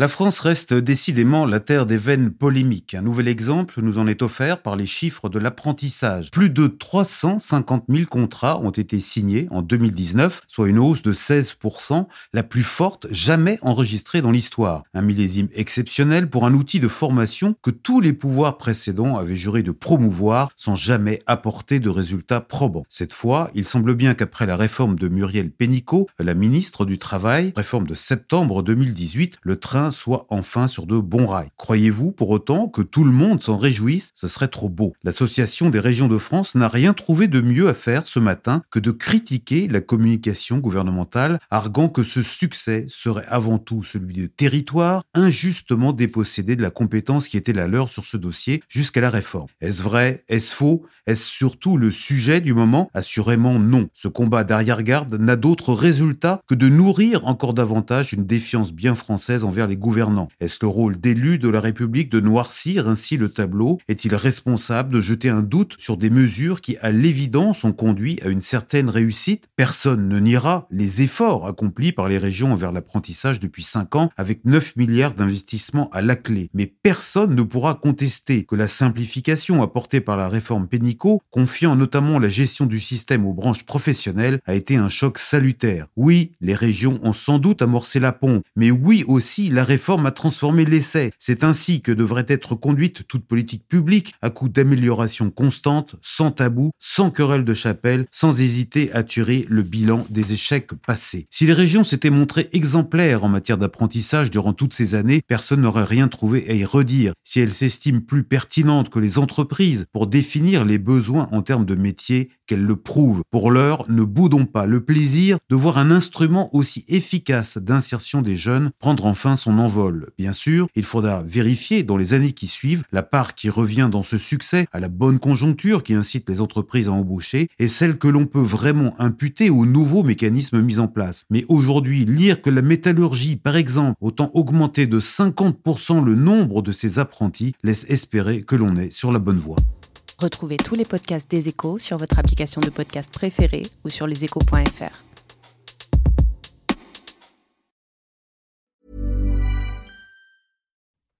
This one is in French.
La France reste décidément la terre des veines polémiques. Un nouvel exemple nous en est offert par les chiffres de l'apprentissage. Plus de 350 000 contrats ont été signés en 2019, soit une hausse de 16%, la plus forte jamais enregistrée dans l'histoire. Un millésime exceptionnel pour un outil de formation que tous les pouvoirs précédents avaient juré de promouvoir sans jamais apporter de résultats probants. Cette fois, il semble bien qu'après la réforme de Muriel Pénicaud, la ministre du Travail, réforme de septembre 2018, le train soit enfin sur de bons rails. Croyez-vous pour autant que tout le monde s'en réjouisse? Ce serait trop beau. L'Association des régions de France n'a rien trouvé de mieux à faire ce matin que de critiquer la communication gouvernementale, arguant que ce succès serait avant tout celui de territoires injustement dépossédés de la compétence qui était la leur sur ce dossier jusqu'à la réforme. Est-ce vrai? Est-ce faux? Est-ce surtout le sujet du moment? Assurément non. Ce combat d'arrière-garde n'a d'autre résultat que de nourrir encore davantage une défiance bien française envers les gouvernants Est-ce le rôle d'élu de la République de noircir ainsi le tableau? Est-il responsable de jeter un doute sur des mesures qui, à l'évidence, ont conduit à une certaine réussite? Personne ne niera les efforts accomplis par les régions envers l'apprentissage depuis 5 ans avec 9 milliards d'investissements à la clé. Mais personne ne pourra contester que la simplification apportée par la réforme Pénicaud, confiant notamment la gestion du système aux branches professionnelles, a été un choc salutaire. Oui, les régions ont sans doute amorcé la pompe, mais oui aussi la réforme a transformé l'essai. C'est ainsi que devrait être conduite toute politique publique à coup d'amélioration constante, sans tabou, sans querelle de chapelle, sans hésiter à tuer le bilan des échecs passés. Si les régions s'étaient montrées exemplaires en matière d'apprentissage durant toutes ces années, personne n'aurait rien trouvé à y redire. Si elles s'estiment plus pertinentes que les entreprises pour définir les besoins en termes de métier, qu'elles le prouvent. Pour l'heure, ne boudons pas le plaisir de voir un instrument aussi efficace d'insertion des jeunes prendre enfin son envol. Bien sûr, il faudra vérifier dans les années qui suivent la part qui revient dans ce succès à la bonne conjoncture qui incite les entreprises à embaucher et celle que l'on peut vraiment imputer aux nouveaux mécanismes mis en place. Mais aujourd'hui, lire que la métallurgie, par exemple, autant augmenté de 50% le nombre de ses apprentis laisse espérer que l'on est sur la bonne voie. Retrouvez tous les podcasts des échos sur votre application de podcast préférée ou sur leséchos.fr.